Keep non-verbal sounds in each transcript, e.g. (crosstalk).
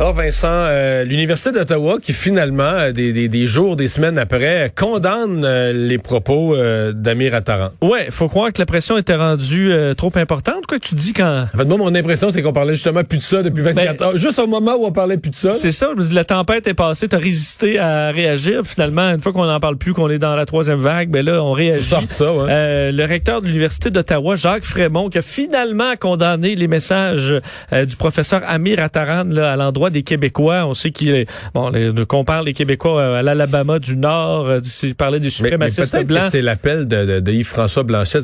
Alors Vincent, euh, l'Université d'Ottawa qui finalement, euh, des, des, des, jours, des semaines après, condamne euh, les propos d'Amir Attaran. Ouais, faut croire que la pression était rendue trop importante. Quoi tu dis quand... En fait, moi, mon impression, c'est qu'on parlait justement plus de ça depuis 24 ben, heures. Juste au moment où on parlait plus de ça. C'est ça, la tempête est passée, t'as résisté à réagir. Finalement, une fois qu'on n'en parle plus, qu'on est dans la troisième vague, ben là, on réagit. Ça ça, ouais. le recteur de l'Université d'Ottawa, Jacques Frémont, qui a finalement condamné les messages du professeur Amir Attaran là, à l'endroit des Québécois. On sait qu'il bon, compare les Québécois euh, à l'Alabama du Nord. Euh, il parlait des suprémacistes blancs. C'est l'appel de, de Yves-François Blanchet.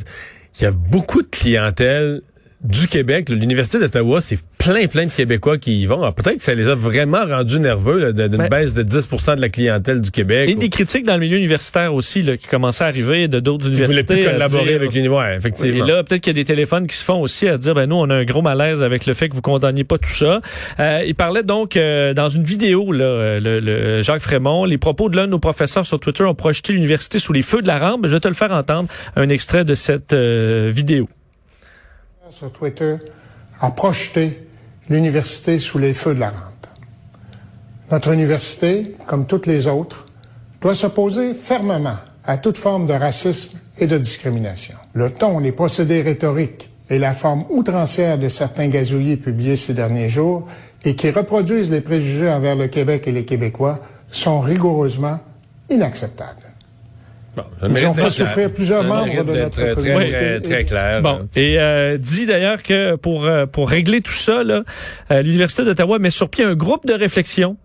Il y a beaucoup de clientèle du Québec, l'Université d'Ottawa, c'est plein, plein de Québécois qui y vont. Peut-être que ça les a vraiment rendus nerveux d'une ben, baisse de 10% de la clientèle du Québec. Et des critiques dans le milieu universitaire aussi là, qui commençaient à arriver de d'autres universités. Ils voulaient plus collaborer avec l'université, effectivement. Et là, peut-être qu'il y a des téléphones qui se font aussi à dire, ben nous, on a un gros malaise avec le fait que vous condamniez pas tout ça. Euh, il parlait donc euh, dans une vidéo, là, euh, le, le, Jacques Frémont, les propos de l'un de nos professeurs sur Twitter ont projeté l'université sous les feux de la rampe. Je vais te le faire entendre, un extrait de cette vidéo sur Twitter a projeté l'université sous les feux de la rampe. Notre université, comme toutes les autres, doit s'opposer fermement à toute forme de racisme et de discrimination. Le ton, les procédés rhétoriques et la forme outrancière de certains gazouillis publiés ces derniers jours et qui reproduisent les préjugés envers le Québec et les Québécois sont rigoureusement inacceptables. Bon, Ils ont fait souffrir plusieurs membres de notre très, très, très, clair. Bon, et euh, dit d'ailleurs que pour euh, pour régler tout ça, euh, l'université d'Ottawa met sur pied un groupe de réflexion.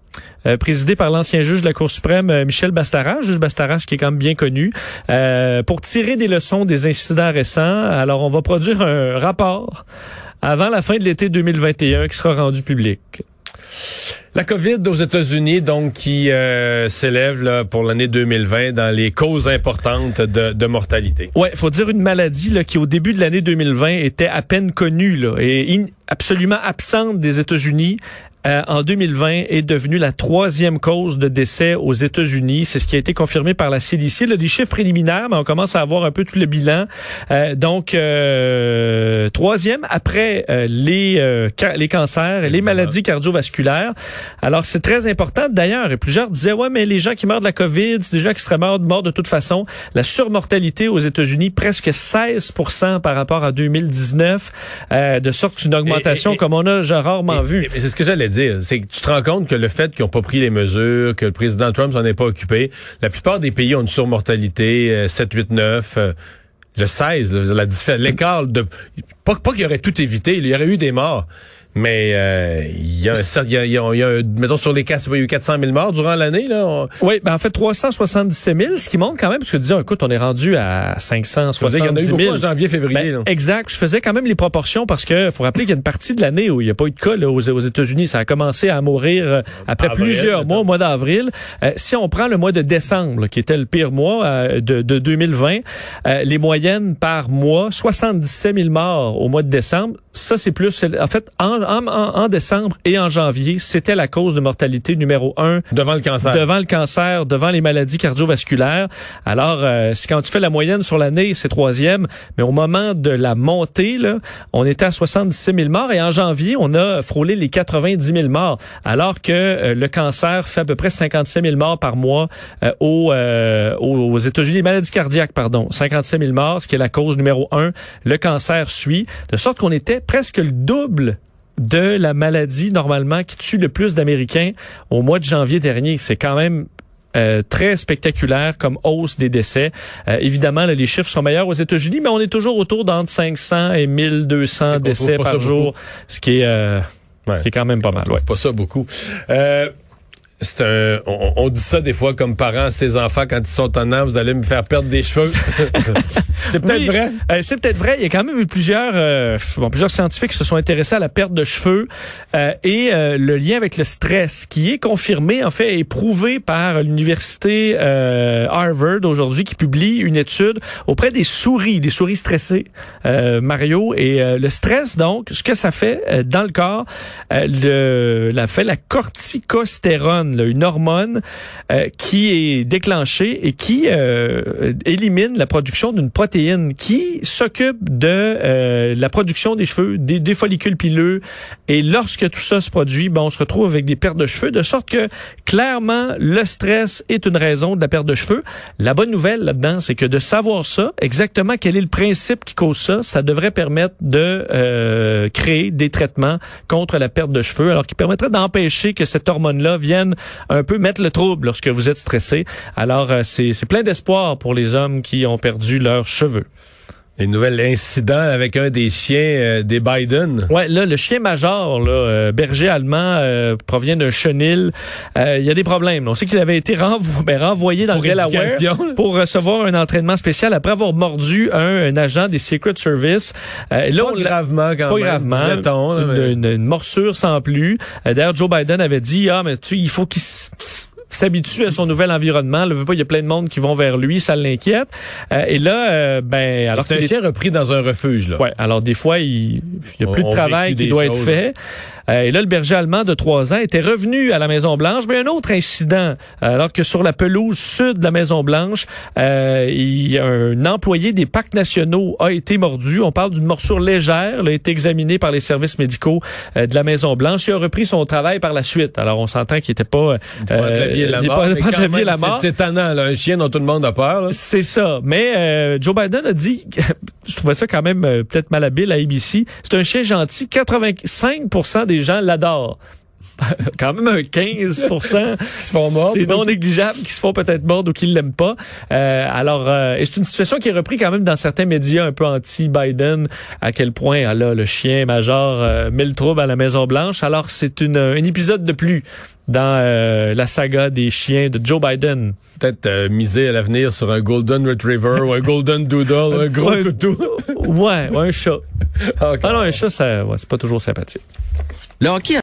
présidé par l'ancien juge de la Cour suprême Michel Bastarache, juge Bastarache qui est quand même bien connu, pour tirer des leçons des incidents récents. Alors on va produire un rapport avant la fin de l'été 2021 qui sera rendu public. La COVID aux États-Unis, donc, qui euh, s'élève pour l'année 2020 dans les causes importantes de, de mortalité. Ouais, faut dire une maladie qui, au début de l'année 2020, était à peine connue et absolument absente des États-Unis. Euh, en 2020 est devenue la troisième cause de décès aux États-Unis. C'est ce qui a été confirmé par la CDC. Là, des chiffres préliminaires, mais on commence à avoir un peu tout le bilan. Euh, donc, euh, troisième après les, les cancers et les maladies cardiovasculaires. Alors, c'est très important. D'ailleurs, plusieurs disaient, ouais, mais les gens qui meurent de la COVID, c'est des gens qui seraient morts, morts de toute façon. La surmortalité aux États-Unis, presque 16% par rapport à 2019, de sorte qu'une augmentation comme on a rarement vu. C'est ce que j'allais c'est que tu te rends compte que le fait qu'ils n'ont pas pris les mesures, que le président Trump s'en est pas occupé, la plupart des pays ont une surmortalité 7, 8, 9. le 16, l'écart de... Pas, pas qu'il aurait tout évité, il y aurait eu des morts. Mais euh, il y a, y a, il y a, mettons sur les 4, il y a eu 400 000 morts durant l'année là. Oui, ben en fait 377 000, ce qui montre quand même parce que disons, écoute, on est rendu à 570 000. Il y en a eu beaucoup en janvier, février. Ben, exact. Je faisais quand même les proportions parce que faut rappeler qu'il y a une partie de l'année où il n'y a pas eu de cas là, aux, aux États-Unis. Ça a commencé à mourir euh, après plusieurs mois, au mois d'avril. Euh, si on prend le mois de décembre, qui était le pire mois euh, de, de, 2020, les moyennes par mois, 77 000 morts au mois de décembre. Ça, c'est plus. En fait, en en, décembre et en janvier, c'était la cause de mortalité numéro un. Devant le cancer. Devant le cancer, devant les maladies cardiovasculaires. Alors, euh, c'est quand tu fais la moyenne sur l'année, c'est troisième. Mais au moment de la montée, là, on était à 77 000 morts. Et en janvier, on a frôlé les 90 000 morts. Alors que euh, le cancer fait à peu près 57 000 morts par mois euh, aux, aux États-Unis. Les maladies cardiaques, pardon. 57 000 morts, ce qui est la cause numéro un. Le cancer suit. De sorte qu'on était presque le double de la maladie normalement qui tue le plus d'Américains au mois de janvier dernier. C'est quand même euh, très spectaculaire comme hausse des décès. Euh, évidemment, les chiffres sont meilleurs aux États-Unis, mais on est toujours autour d'entre 500 et 1200 décès par jour, ce qui est, euh, qui est quand même pas mal. Ouais. Pas ça beaucoup. C'est un, on, on dit ça des fois comme parents à ses enfants quand ils sont en an, vous allez me faire perdre des cheveux. (laughs) c'est peut-être Oui, vrai. euh, c'est peut-être vrai. Il y a quand même eu plusieurs, euh, bon, plusieurs scientifiques qui se sont intéressés à la perte de cheveux euh, et euh, le lien avec le stress, qui est confirmé, en fait, est prouvé par l'université euh, Harvard aujourd'hui, qui publie une étude auprès des souris, des souris stressées, euh, Mario. Et euh, le stress, donc, ce que ça fait euh, dans le corps, euh, le, la fait la corticostérone, une hormone euh, qui est déclenchée et qui euh, élimine la production d'une protéine qui s'occupe de euh, la production des cheveux, des, des follicules pileux. Et lorsque tout ça se produit, ben, on se retrouve avec des pertes de cheveux, de sorte que clairement, le stress est une raison de la perte de cheveux. La bonne nouvelle là-dedans, c'est que de savoir ça, exactement quel est le principe qui cause ça, ça devrait permettre de euh, créer des traitements contre la perte de cheveux, alors qui permettrait d'empêcher que cette hormone-là vienne un peu mettre le trouble lorsque vous êtes stressé. Alors, euh, c'est c'est plein d'espoir pour les hommes qui ont perdu leurs cheveux. Les nouvelles incidents avec un des chiens euh, des Biden. Ouais, là, le chien major, là, euh, berger allemand, euh, provient d'un chenil. Euh, Il y a des problèmes. On sait qu'il avait été renvo- ben, renvoyé dans Pour le Delaware pour recevoir un entraînement spécial après avoir mordu un, un agent des Secret Service. Euh, là, Pas on gravement quand pas même, gravement. là, une, mais- une- une morsure sans plus. Euh, D'ailleurs, Joe Biden avait dit, ah, mais tu, il faut qu'il s'habitue à son nouvel environnement. Le veut pas, il y a plein de monde qui vont vers lui, ça l'inquiète. Euh, et là, euh, ben, alors C'est un chien repris dans un refuge. Là. Ouais, alors des fois, il n'y a plus On- de travail qui doit choses. être fait. Euh, et là, le berger allemand de trois ans était revenu à la Maison-Blanche. Mais un autre incident, alors que sur la pelouse sud de la Maison-Blanche, euh, un employé des parcs nationaux a été mordu. On parle d'une morsure légère. Il a été examiné par les services médicaux euh, de la Maison-Blanche. Il a repris son travail par la suite. Alors, on s'entend qu'il n'était pas... Pas de la mort. C'est étonnant, là, un chien dont tout le monde a peur. C'est ça. Mais euh, Joe Biden a dit, je trouvais ça quand même euh, peut-être malhabile à ABC, c'est un chien gentil. 85% des gens l'adorent. (laughs) quand même un 15 (laughs) Qui se font mordre. C'est non négligeable qui se font peut-être mordre ou qui l'aiment pas. Euh, alors, euh, et c'est une situation qui est reprise quand même dans certains médias un peu anti-Biden, à quel point ah là, le chien major euh, met le trouble à la Maison-Blanche. Alors, c'est une, un épisode de plus dans euh, la saga des chiens de Joe Biden. Peut-être euh, miser à l'avenir sur un Golden Retriever ou un Golden Doodle, un (laughs) gros Ouais. toutou. Ouais, ouais, un chat. Ok. Ah non, un chat, ça, ouais, c'est pas toujours sympathique. Le hockey